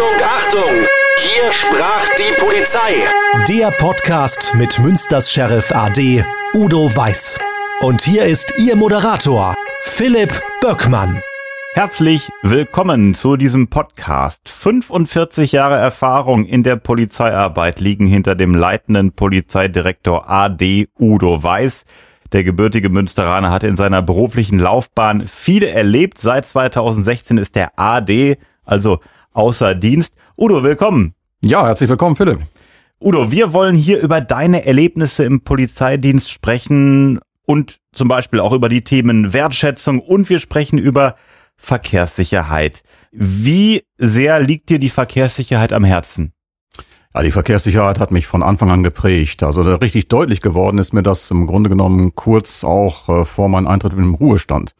Achtung, Achtung! Hier sprach die Polizei. Der Podcast mit Münsters Sheriff AD Udo Weiß. Und hier ist Ihr Moderator, Philipp Böckmann. Herzlich willkommen zu diesem Podcast. 45 Jahre Erfahrung in der Polizeiarbeit liegen hinter dem leitenden Polizeidirektor AD Udo Weiß. Der gebürtige Münsteraner hat in seiner beruflichen Laufbahn viele erlebt. Seit 2016 ist der AD, also außer Dienst. Udo, willkommen. Ja, herzlich willkommen, Philipp. Udo, wir wollen hier über deine Erlebnisse im Polizeidienst sprechen und zum Beispiel auch über die Themen Wertschätzung und wir sprechen über Verkehrssicherheit. Wie sehr liegt dir die Verkehrssicherheit am Herzen? Ja, die Verkehrssicherheit hat mich von Anfang an geprägt. Also richtig deutlich geworden ist mir das im Grunde genommen kurz auch äh, vor meinem Eintritt in den Ruhestand.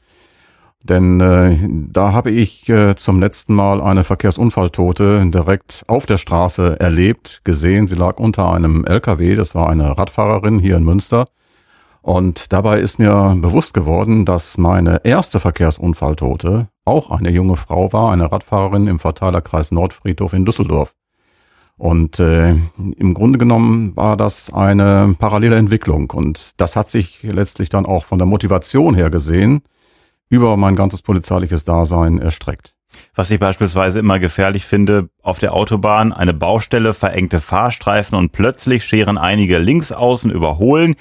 Denn äh, da habe ich äh, zum letzten Mal eine Verkehrsunfalltote direkt auf der Straße erlebt, gesehen. Sie lag unter einem LKW, das war eine Radfahrerin hier in Münster. Und dabei ist mir bewusst geworden, dass meine erste Verkehrsunfalltote auch eine junge Frau war, eine Radfahrerin im Verteilerkreis Nordfriedhof in Düsseldorf. Und äh, im Grunde genommen war das eine parallele Entwicklung. Und das hat sich letztlich dann auch von der Motivation her gesehen über mein ganzes polizeiliches Dasein erstreckt. Was ich beispielsweise immer gefährlich finde, auf der Autobahn eine Baustelle, verengte Fahrstreifen und plötzlich scheren einige links außen überholen.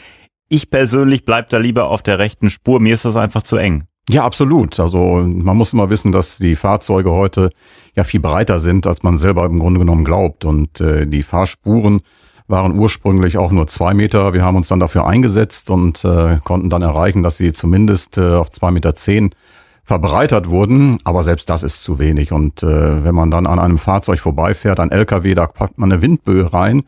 Ich persönlich bleib da lieber auf der rechten Spur, mir ist das einfach zu eng. Ja, absolut. Also man muss immer wissen, dass die Fahrzeuge heute ja viel breiter sind, als man selber im Grunde genommen glaubt. Und äh, die Fahrspuren waren ursprünglich auch nur zwei Meter. Wir haben uns dann dafür eingesetzt und äh, konnten dann erreichen, dass sie zumindest äh, auf zwei Meter zehn verbreitert wurden. Aber selbst das ist zu wenig. Und äh, wenn man dann an einem Fahrzeug vorbeifährt, ein LKW, da packt man eine Windböe rein,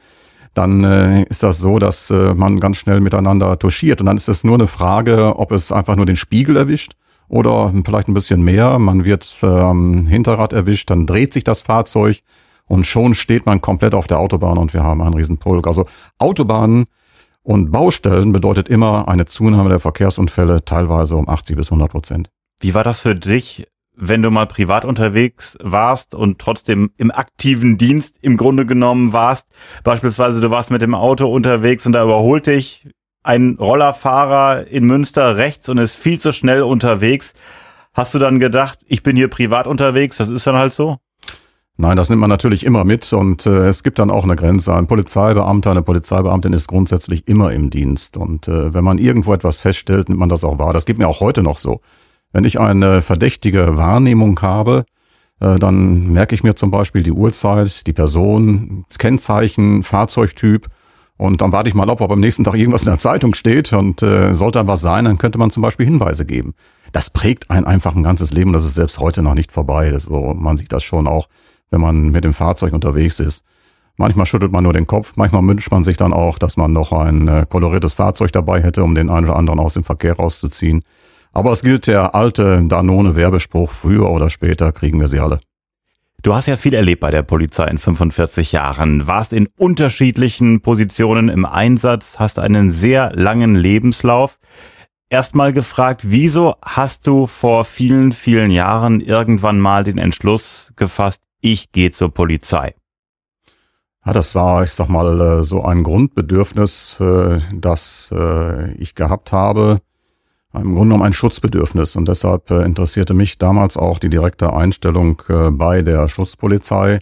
dann äh, ist das so, dass äh, man ganz schnell miteinander touchiert. Und dann ist es nur eine Frage, ob es einfach nur den Spiegel erwischt oder vielleicht ein bisschen mehr. Man wird äh, am Hinterrad erwischt, dann dreht sich das Fahrzeug und schon steht man komplett auf der Autobahn und wir haben einen riesen Pulk. Also Autobahnen und Baustellen bedeutet immer eine Zunahme der Verkehrsunfälle, teilweise um 80 bis 100 Prozent. Wie war das für dich, wenn du mal privat unterwegs warst und trotzdem im aktiven Dienst im Grunde genommen warst? Beispielsweise du warst mit dem Auto unterwegs und da überholt dich ein Rollerfahrer in Münster rechts und ist viel zu schnell unterwegs. Hast du dann gedacht, ich bin hier privat unterwegs, das ist dann halt so? Nein, das nimmt man natürlich immer mit und äh, es gibt dann auch eine Grenze. Ein Polizeibeamter, eine Polizeibeamtin ist grundsätzlich immer im Dienst und äh, wenn man irgendwo etwas feststellt, nimmt man das auch wahr. Das geht mir auch heute noch so. Wenn ich eine verdächtige Wahrnehmung habe, äh, dann merke ich mir zum Beispiel die Uhrzeit, die Person, das Kennzeichen, Fahrzeugtyp und dann warte ich mal ab, ob am nächsten Tag irgendwas in der Zeitung steht und äh, sollte dann was sein, dann könnte man zum Beispiel Hinweise geben. Das prägt einen einfach ein ganzes Leben, das ist selbst heute noch nicht vorbei. Das so, man sieht das schon auch wenn man mit dem Fahrzeug unterwegs ist. Manchmal schüttelt man nur den Kopf, manchmal wünscht man sich dann auch, dass man noch ein äh, koloriertes Fahrzeug dabei hätte, um den einen oder anderen aus dem Verkehr rauszuziehen. Aber es gilt der alte Danone-Werbespruch, früher oder später kriegen wir sie alle. Du hast ja viel erlebt bei der Polizei in 45 Jahren, warst in unterschiedlichen Positionen im Einsatz, hast einen sehr langen Lebenslauf. Erstmal gefragt, wieso hast du vor vielen, vielen Jahren irgendwann mal den Entschluss gefasst, ich gehe zur Polizei. Ja, das war, ich sag mal, äh, so ein Grundbedürfnis, äh, das äh, ich gehabt habe. Im Grunde genommen ein Schutzbedürfnis. Und deshalb interessierte mich damals auch die direkte Einstellung bei der Schutzpolizei,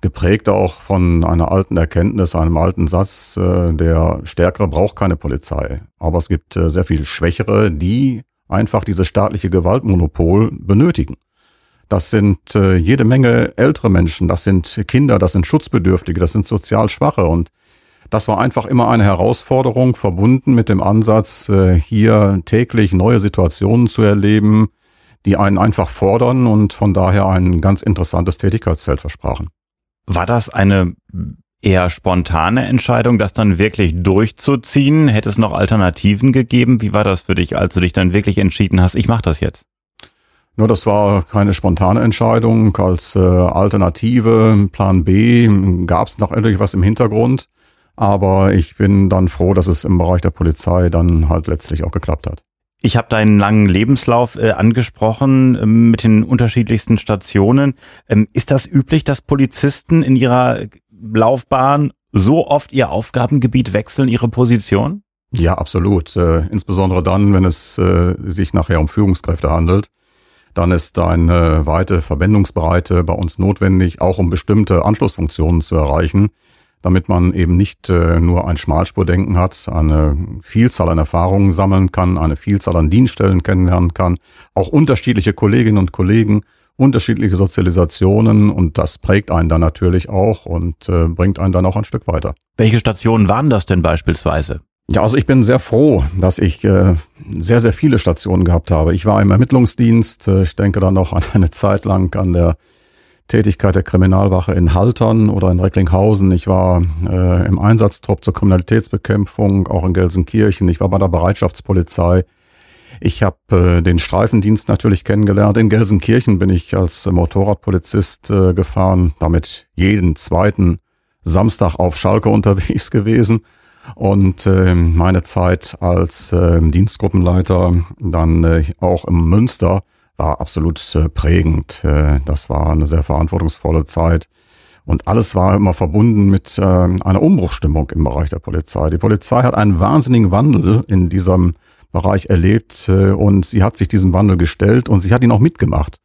geprägt auch von einer alten Erkenntnis, einem alten Satz, der Stärkere braucht keine Polizei. Aber es gibt sehr viel Schwächere, die einfach dieses staatliche Gewaltmonopol benötigen. Das sind äh, jede Menge ältere Menschen, das sind Kinder, das sind Schutzbedürftige, das sind sozial Schwache. Und das war einfach immer eine Herausforderung, verbunden mit dem Ansatz, äh, hier täglich neue Situationen zu erleben, die einen einfach fordern und von daher ein ganz interessantes Tätigkeitsfeld versprachen. War das eine eher spontane Entscheidung, das dann wirklich durchzuziehen? Hätte es noch Alternativen gegeben? Wie war das für dich, als du dich dann wirklich entschieden hast, ich mache das jetzt? Nur das war keine spontane Entscheidung. Als äh, Alternative, Plan B, gab es noch endlich was im Hintergrund. Aber ich bin dann froh, dass es im Bereich der Polizei dann halt letztlich auch geklappt hat. Ich habe deinen langen Lebenslauf äh, angesprochen äh, mit den unterschiedlichsten Stationen. Ähm, ist das üblich, dass Polizisten in ihrer Laufbahn so oft ihr Aufgabengebiet wechseln, ihre Position? Ja, absolut. Äh, insbesondere dann, wenn es äh, sich nachher um Führungskräfte handelt. Dann ist eine weite Verwendungsbreite bei uns notwendig, auch um bestimmte Anschlussfunktionen zu erreichen, damit man eben nicht äh, nur ein Schmalspurdenken hat, eine Vielzahl an Erfahrungen sammeln kann, eine Vielzahl an Dienststellen kennenlernen kann, auch unterschiedliche Kolleginnen und Kollegen, unterschiedliche Sozialisationen und das prägt einen dann natürlich auch und äh, bringt einen dann auch ein Stück weiter. Welche Stationen waren das denn beispielsweise? Ja, also ich bin sehr froh, dass ich äh, sehr, sehr viele Stationen gehabt habe. Ich war im Ermittlungsdienst, äh, ich denke dann noch an eine Zeit lang an der Tätigkeit der Kriminalwache in Haltern oder in Recklinghausen. Ich war äh, im Einsatztrupp zur Kriminalitätsbekämpfung, auch in Gelsenkirchen. Ich war bei der Bereitschaftspolizei. Ich habe äh, den Streifendienst natürlich kennengelernt. In Gelsenkirchen bin ich als Motorradpolizist äh, gefahren, damit jeden zweiten Samstag auf Schalke unterwegs gewesen. Und äh, meine Zeit als äh, Dienstgruppenleiter dann äh, auch im Münster war absolut äh, prägend. Äh, das war eine sehr verantwortungsvolle Zeit. Und alles war immer verbunden mit äh, einer Umbruchstimmung im Bereich der Polizei. Die Polizei hat einen wahnsinnigen Wandel in diesem Bereich erlebt äh, und sie hat sich diesem Wandel gestellt und sie hat ihn auch mitgemacht.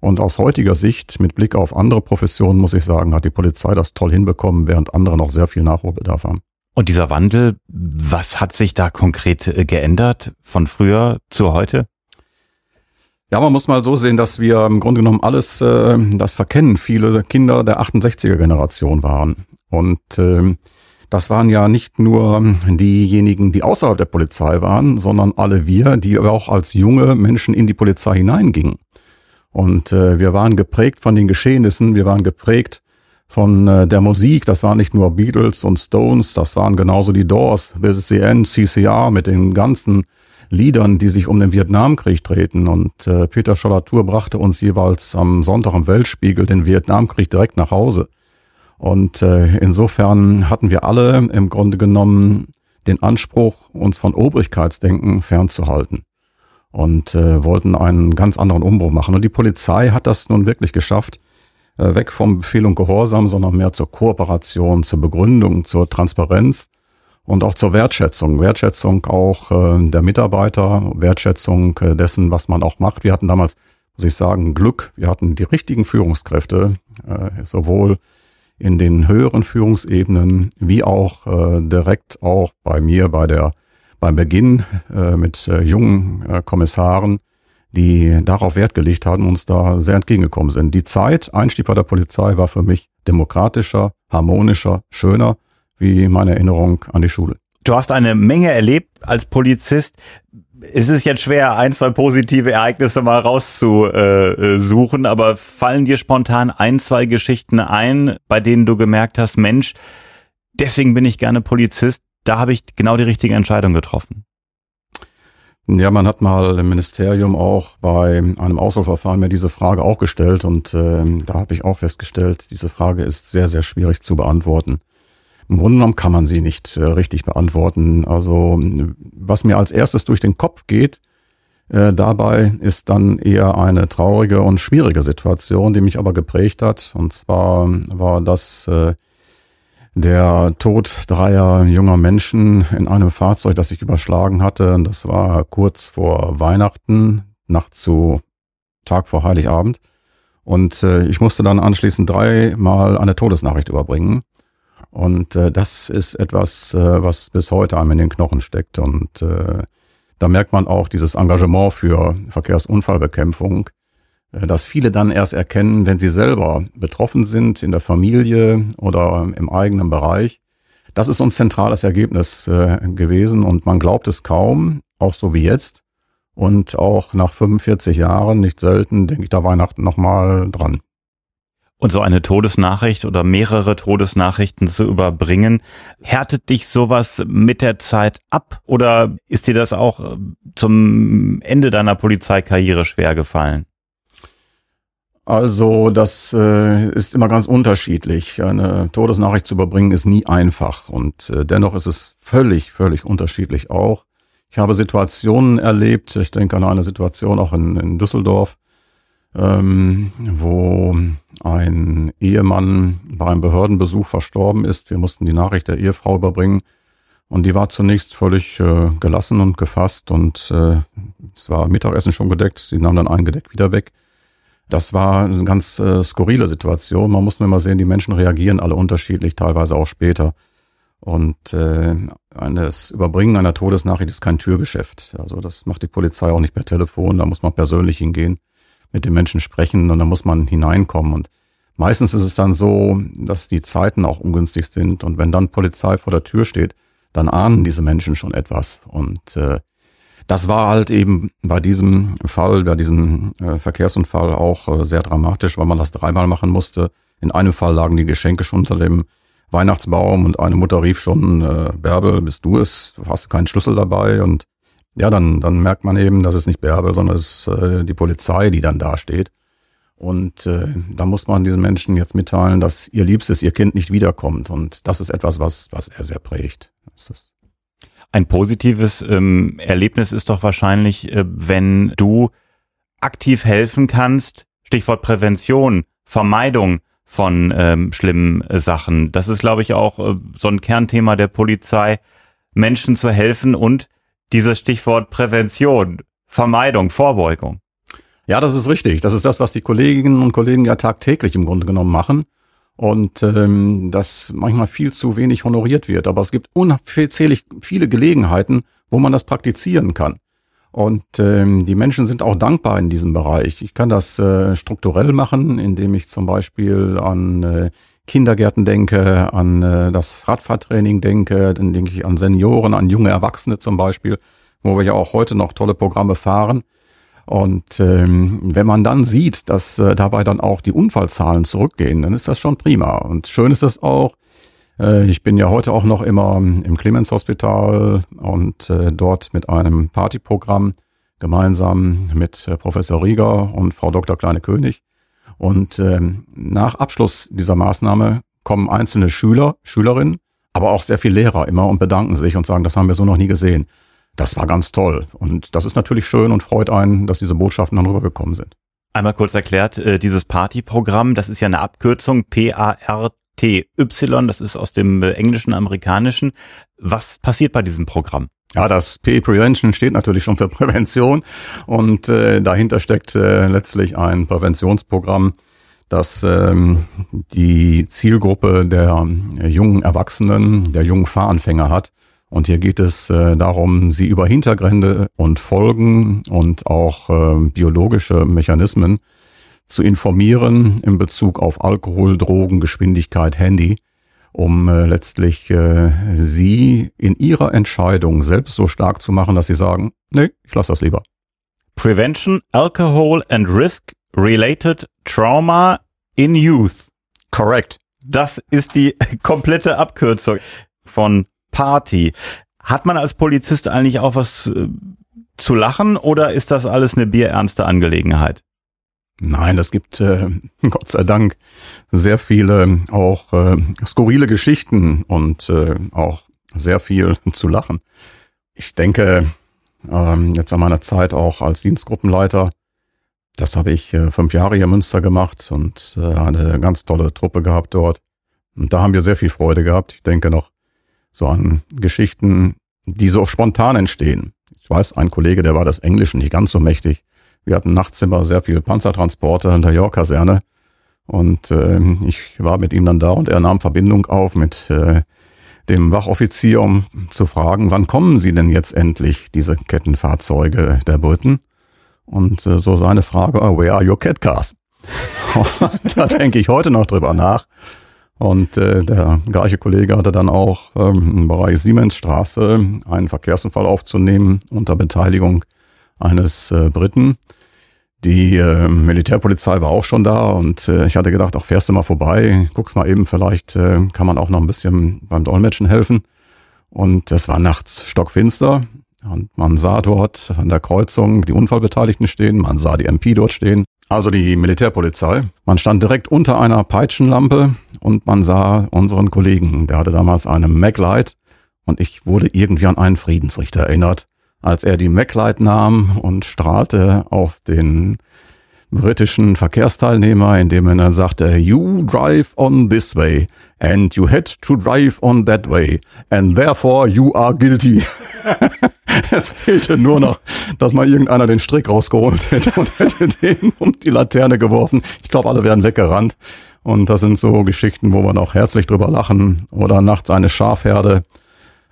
Und aus heutiger Sicht, mit Blick auf andere Professionen, muss ich sagen, hat die Polizei das toll hinbekommen, während andere noch sehr viel Nachholbedarf haben. Und dieser Wandel, was hat sich da konkret äh, geändert von früher zu heute? Ja, man muss mal so sehen, dass wir im Grunde genommen alles, äh, das Verkennen viele Kinder der 68er Generation waren. Und äh, das waren ja nicht nur diejenigen, die außerhalb der Polizei waren, sondern alle wir, die aber auch als junge Menschen in die Polizei hineingingen. Und äh, wir waren geprägt von den Geschehnissen, wir waren geprägt von äh, der Musik. Das waren nicht nur Beatles und Stones, das waren genauso die Doors, This is the End, CCR mit den ganzen Liedern, die sich um den Vietnamkrieg drehten. Und äh, Peter Schollatur brachte uns jeweils am Sonntag im Weltspiegel den Vietnamkrieg direkt nach Hause. Und äh, insofern hatten wir alle im Grunde genommen den Anspruch, uns von Obrigkeitsdenken fernzuhalten und äh, wollten einen ganz anderen Umbruch machen. Und die Polizei hat das nun wirklich geschafft, weg vom Befehl und Gehorsam, sondern mehr zur Kooperation, zur Begründung, zur Transparenz und auch zur Wertschätzung. Wertschätzung auch äh, der Mitarbeiter, Wertschätzung äh, dessen, was man auch macht. Wir hatten damals, muss ich sagen, Glück. Wir hatten die richtigen Führungskräfte, sowohl in den höheren Führungsebenen wie auch direkt auch bei mir bei der beim Beginn mit jungen Kommissaren die darauf Wert gelegt haben, uns da sehr entgegengekommen sind. Die Zeit, Einstieg bei der Polizei, war für mich demokratischer, harmonischer, schöner, wie meine Erinnerung an die Schule. Du hast eine Menge erlebt als Polizist. Es ist jetzt schwer, ein, zwei positive Ereignisse mal rauszusuchen, aber fallen dir spontan ein, zwei Geschichten ein, bei denen du gemerkt hast, Mensch, deswegen bin ich gerne Polizist, da habe ich genau die richtige Entscheidung getroffen? Ja, man hat mal im Ministerium auch bei einem Auswahlverfahren mir diese Frage auch gestellt und äh, da habe ich auch festgestellt, diese Frage ist sehr, sehr schwierig zu beantworten. Im Grunde genommen kann man sie nicht äh, richtig beantworten. Also was mir als erstes durch den Kopf geht, äh, dabei ist dann eher eine traurige und schwierige Situation, die mich aber geprägt hat. Und zwar war das äh, der Tod dreier junger Menschen in einem Fahrzeug, das sich überschlagen hatte. Das war kurz vor Weihnachten, Nacht zu Tag vor Heiligabend. Und äh, ich musste dann anschließend dreimal eine Todesnachricht überbringen. Und äh, das ist etwas, äh, was bis heute einem in den Knochen steckt. Und äh, da merkt man auch dieses Engagement für Verkehrsunfallbekämpfung, äh, dass viele dann erst erkennen, wenn sie selber betroffen sind in der Familie oder im eigenen Bereich. Das ist so ein zentrales Ergebnis äh, gewesen und man glaubt es kaum, auch so wie jetzt. Und auch nach 45 Jahren, nicht selten, denke ich da Weihnachten nochmal dran. Und so eine Todesnachricht oder mehrere Todesnachrichten zu überbringen, härtet dich sowas mit der Zeit ab oder ist dir das auch äh, zum Ende deiner Polizeikarriere schwer gefallen? Also das äh, ist immer ganz unterschiedlich. Eine Todesnachricht zu überbringen ist nie einfach und äh, dennoch ist es völlig, völlig unterschiedlich auch. Ich habe Situationen erlebt, ich denke an eine Situation auch in, in Düsseldorf, ähm, wo ein Ehemann bei einem Behördenbesuch verstorben ist. Wir mussten die Nachricht der Ehefrau überbringen. Und die war zunächst völlig äh, gelassen und gefasst und äh, es war Mittagessen schon gedeckt. Sie nahm dann ein Gedeck wieder weg. Das war eine ganz äh, skurrile Situation. Man muss nur immer sehen, die Menschen reagieren alle unterschiedlich, teilweise auch später. Und äh, das Überbringen einer Todesnachricht ist kein Türgeschäft. Also das macht die Polizei auch nicht per Telefon. Da muss man persönlich hingehen mit den Menschen sprechen und dann muss man hineinkommen. Und meistens ist es dann so, dass die Zeiten auch ungünstig sind. Und wenn dann Polizei vor der Tür steht, dann ahnen diese Menschen schon etwas. Und äh, das war halt eben bei diesem Fall, bei diesem äh, Verkehrsunfall auch äh, sehr dramatisch, weil man das dreimal machen musste. In einem Fall lagen die Geschenke schon unter dem Weihnachtsbaum und eine Mutter rief schon, äh, Bärbel, bist du es? Du hast keinen Schlüssel dabei und ja, dann, dann merkt man eben, dass es nicht Bärbel, sondern es ist äh, die Polizei, die dann dasteht. Und äh, da muss man diesen Menschen jetzt mitteilen, dass ihr Liebstes, ihr Kind nicht wiederkommt. Und das ist etwas, was, was er sehr prägt. Ein positives ähm, Erlebnis ist doch wahrscheinlich, äh, wenn du aktiv helfen kannst, Stichwort Prävention, Vermeidung von ähm, schlimmen äh, Sachen. Das ist, glaube ich, auch äh, so ein Kernthema der Polizei, Menschen zu helfen und dieses Stichwort Prävention, Vermeidung, Vorbeugung. Ja, das ist richtig. Das ist das, was die Kolleginnen und Kollegen ja tagtäglich im Grunde genommen machen. Und ähm, das manchmal viel zu wenig honoriert wird. Aber es gibt unzählig viele Gelegenheiten, wo man das praktizieren kann. Und ähm, die Menschen sind auch dankbar in diesem Bereich. Ich kann das äh, strukturell machen, indem ich zum Beispiel an äh, Kindergärten denke, an äh, das Radfahrtraining denke, dann denke ich an Senioren, an junge Erwachsene zum Beispiel, wo wir ja auch heute noch tolle Programme fahren. Und ähm, wenn man dann sieht, dass äh, dabei dann auch die Unfallzahlen zurückgehen, dann ist das schon prima. Und schön ist es auch, äh, ich bin ja heute auch noch immer im Clemens Hospital und äh, dort mit einem Partyprogramm gemeinsam mit äh, Professor Rieger und Frau Dr. Kleine-König und ähm, nach Abschluss dieser Maßnahme kommen einzelne Schüler, Schülerinnen, aber auch sehr viele Lehrer immer und bedanken sich und sagen, das haben wir so noch nie gesehen. Das war ganz toll. Und das ist natürlich schön und freut einen, dass diese Botschaften dann rübergekommen sind. Einmal kurz erklärt, äh, dieses Partyprogramm, das ist ja eine Abkürzung P-A-R-T-Y, das ist aus dem äh, englischen, amerikanischen. Was passiert bei diesem Programm? Ja, das P Prevention steht natürlich schon für Prävention und äh, dahinter steckt äh, letztlich ein Präventionsprogramm, das ähm, die Zielgruppe der äh, jungen Erwachsenen, der jungen Fahranfänger hat. Und hier geht es äh, darum, sie über Hintergründe und Folgen und auch äh, biologische Mechanismen zu informieren in Bezug auf Alkohol, Drogen, Geschwindigkeit, Handy um äh, letztlich äh, sie in ihrer Entscheidung selbst so stark zu machen, dass sie sagen, nee, ich lasse das lieber. Prevention, Alcohol and Risk Related Trauma in Youth. Correct. Das ist die komplette Abkürzung von Party. Hat man als Polizist eigentlich auch was äh, zu lachen oder ist das alles eine bierernste Angelegenheit? Nein, es gibt äh, Gott sei Dank sehr viele auch äh, skurrile Geschichten und äh, auch sehr viel zu lachen. Ich denke, ähm, jetzt an meiner Zeit auch als Dienstgruppenleiter, das habe ich äh, fünf Jahre hier in Münster gemacht und äh, eine ganz tolle Truppe gehabt dort. Und da haben wir sehr viel Freude gehabt. Ich denke noch so an Geschichten, die so spontan entstehen. Ich weiß, ein Kollege, der war das Englische nicht ganz so mächtig. Wir hatten nachts immer sehr viele Panzertransporte in der York-Kaserne. Und äh, ich war mit ihm dann da und er nahm Verbindung auf mit äh, dem Wachoffizier, um zu fragen, wann kommen sie denn jetzt endlich, diese Kettenfahrzeuge der Briten? Und äh, so seine Frage, oh, where are your cat cars? da denke ich heute noch drüber nach. Und äh, der gleiche Kollege hatte dann auch ähm, im Bereich Siemensstraße einen Verkehrsunfall aufzunehmen unter Beteiligung eines äh, Briten. Die äh, Militärpolizei war auch schon da und äh, ich hatte gedacht, ach, fährst du mal vorbei, guck's mal eben, vielleicht äh, kann man auch noch ein bisschen beim Dolmetschen helfen. Und es war nachts stockfinster und man sah dort an der Kreuzung die Unfallbeteiligten stehen, man sah die MP dort stehen, also die Militärpolizei. Man stand direkt unter einer Peitschenlampe und man sah unseren Kollegen, der hatte damals eine Maglite und ich wurde irgendwie an einen Friedensrichter erinnert als er die MacLight nahm und strahlte auf den britischen Verkehrsteilnehmer, indem er dann sagte, you drive on this way and you had to drive on that way and therefore you are guilty. es fehlte nur noch, dass mal irgendeiner den Strick rausgeholt hätte und hätte den um die Laterne geworfen. Ich glaube, alle wären weggerannt. Und das sind so Geschichten, wo wir noch herzlich drüber lachen. Oder nachts eine Schafherde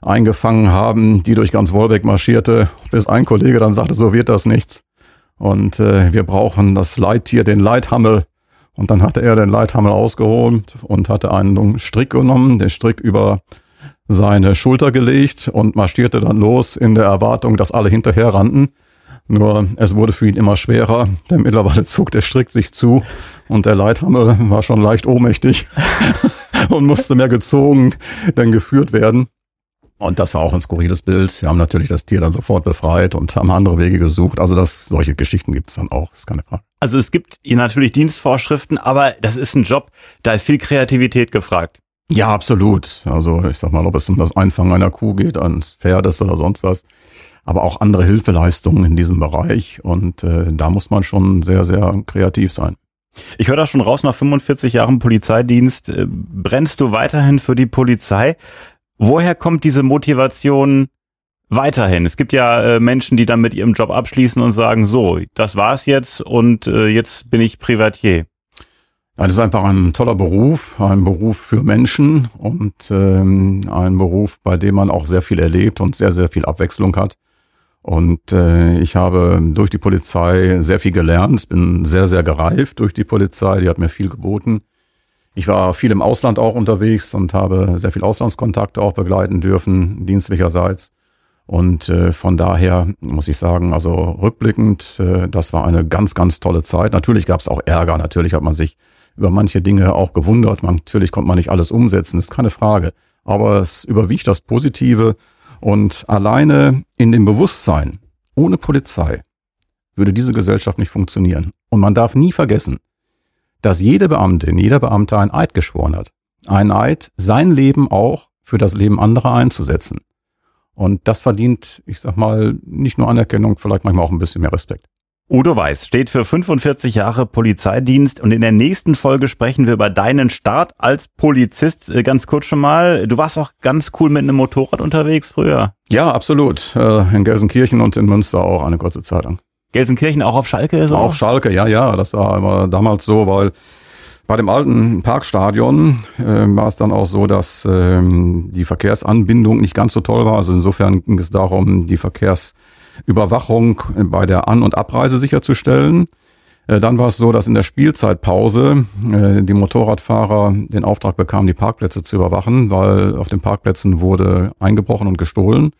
eingefangen haben, die durch ganz Wolbeck marschierte, bis ein Kollege dann sagte, so wird das nichts. Und äh, wir brauchen das Leittier, den Leithammel. Und dann hatte er den Leithammel ausgeholt und hatte einen Strick genommen, den Strick über seine Schulter gelegt und marschierte dann los in der Erwartung, dass alle hinterher rannten. Nur es wurde für ihn immer schwerer, denn mittlerweile zog der Strick sich zu und der Leithammel war schon leicht ohnmächtig und musste mehr gezogen denn geführt werden. Und das war auch ein skurriles Bild. Wir haben natürlich das Tier dann sofort befreit und haben andere Wege gesucht. Also das, solche Geschichten gibt es dann auch, ist keine Frage. Also es gibt hier natürlich Dienstvorschriften, aber das ist ein Job, da ist viel Kreativität gefragt. Ja, absolut. Also ich sag mal, ob es um das Einfangen einer Kuh geht, eines Pferdes oder sonst was, aber auch andere Hilfeleistungen in diesem Bereich. Und äh, da muss man schon sehr, sehr kreativ sein. Ich höre da schon raus, nach 45 Jahren Polizeidienst äh, brennst du weiterhin für die Polizei. Woher kommt diese Motivation weiterhin? Es gibt ja äh, Menschen, die dann mit ihrem Job abschließen und sagen, so, das war's jetzt und äh, jetzt bin ich Privatier. Ja, das ist einfach ein toller Beruf, ein Beruf für Menschen und ähm, ein Beruf, bei dem man auch sehr viel erlebt und sehr, sehr viel Abwechslung hat. Und äh, ich habe durch die Polizei sehr viel gelernt, bin sehr, sehr gereift durch die Polizei, die hat mir viel geboten. Ich war viel im Ausland auch unterwegs und habe sehr viel Auslandskontakte auch begleiten dürfen, dienstlicherseits. Und äh, von daher muss ich sagen, also rückblickend, äh, das war eine ganz, ganz tolle Zeit. Natürlich gab es auch Ärger, natürlich hat man sich über manche Dinge auch gewundert. Man, natürlich konnte man nicht alles umsetzen, ist keine Frage. Aber es überwiegt das Positive und alleine in dem Bewusstsein, ohne Polizei, würde diese Gesellschaft nicht funktionieren. Und man darf nie vergessen, dass jede Beamtin, jeder Beamte ein Eid geschworen hat. Ein Eid, sein Leben auch für das Leben anderer einzusetzen. Und das verdient, ich sag mal, nicht nur Anerkennung, vielleicht manchmal auch ein bisschen mehr Respekt. Udo Weiß steht für 45 Jahre Polizeidienst und in der nächsten Folge sprechen wir über deinen Start als Polizist. Äh, ganz kurz schon mal, du warst auch ganz cool mit einem Motorrad unterwegs früher. Ja, absolut. Äh, in Gelsenkirchen und in Münster auch eine kurze Zeit lang. Gelsenkirchen auch auf Schalke? So? Auf Schalke, ja, ja. Das war immer damals so, weil bei dem alten Parkstadion äh, war es dann auch so, dass ähm, die Verkehrsanbindung nicht ganz so toll war. Also insofern ging es darum, die Verkehrsüberwachung bei der An- und Abreise sicherzustellen. Äh, dann war es so, dass in der Spielzeitpause äh, die Motorradfahrer den Auftrag bekamen, die Parkplätze zu überwachen, weil auf den Parkplätzen wurde eingebrochen und gestohlen.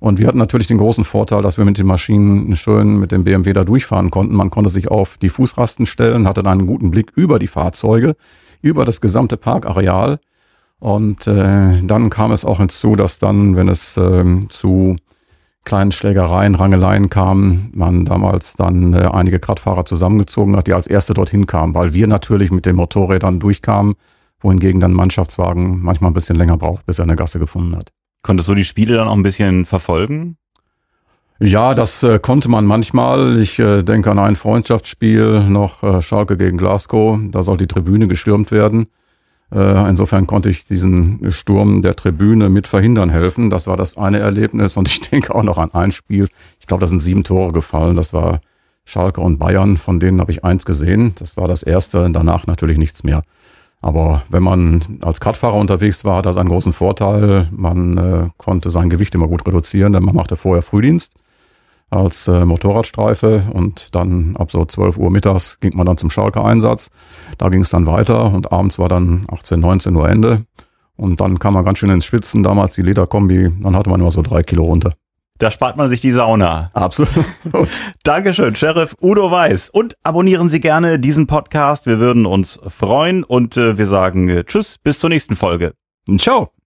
Und wir hatten natürlich den großen Vorteil, dass wir mit den Maschinen schön mit dem BMW da durchfahren konnten. Man konnte sich auf die Fußrasten stellen, hatte dann einen guten Blick über die Fahrzeuge, über das gesamte Parkareal. Und äh, dann kam es auch hinzu, dass dann, wenn es äh, zu kleinen Schlägereien, Rangeleien kam, man damals dann äh, einige Radfahrer zusammengezogen hat, die als erste dorthin kamen, weil wir natürlich mit den Motorrädern durchkamen, wohingegen dann Mannschaftswagen manchmal ein bisschen länger braucht, bis er eine Gasse gefunden hat. Konntest du die Spiele dann auch ein bisschen verfolgen? Ja, das äh, konnte man manchmal. Ich äh, denke an ein Freundschaftsspiel noch äh, Schalke gegen Glasgow. Da soll die Tribüne gestürmt werden. Äh, insofern konnte ich diesen Sturm der Tribüne mit verhindern helfen. Das war das eine Erlebnis. Und ich denke auch noch an ein Spiel. Ich glaube, da sind sieben Tore gefallen. Das war Schalke und Bayern. Von denen habe ich eins gesehen. Das war das erste. Danach natürlich nichts mehr. Aber wenn man als Radfahrer unterwegs war, hat das einen großen Vorteil. Man äh, konnte sein Gewicht immer gut reduzieren, denn man machte vorher Frühdienst als äh, Motorradstreife und dann ab so 12 Uhr mittags ging man dann zum Schalke-Einsatz. Da ging es dann weiter und abends war dann 18, 19 Uhr Ende. Und dann kam man ganz schön ins Schwitzen, damals die Lederkombi, dann hatte man immer so drei Kilo runter. Da spart man sich die Sauna. Absolut. Dankeschön, Sheriff Udo Weiß. Und abonnieren Sie gerne diesen Podcast. Wir würden uns freuen und äh, wir sagen äh, Tschüss, bis zur nächsten Folge. Ciao.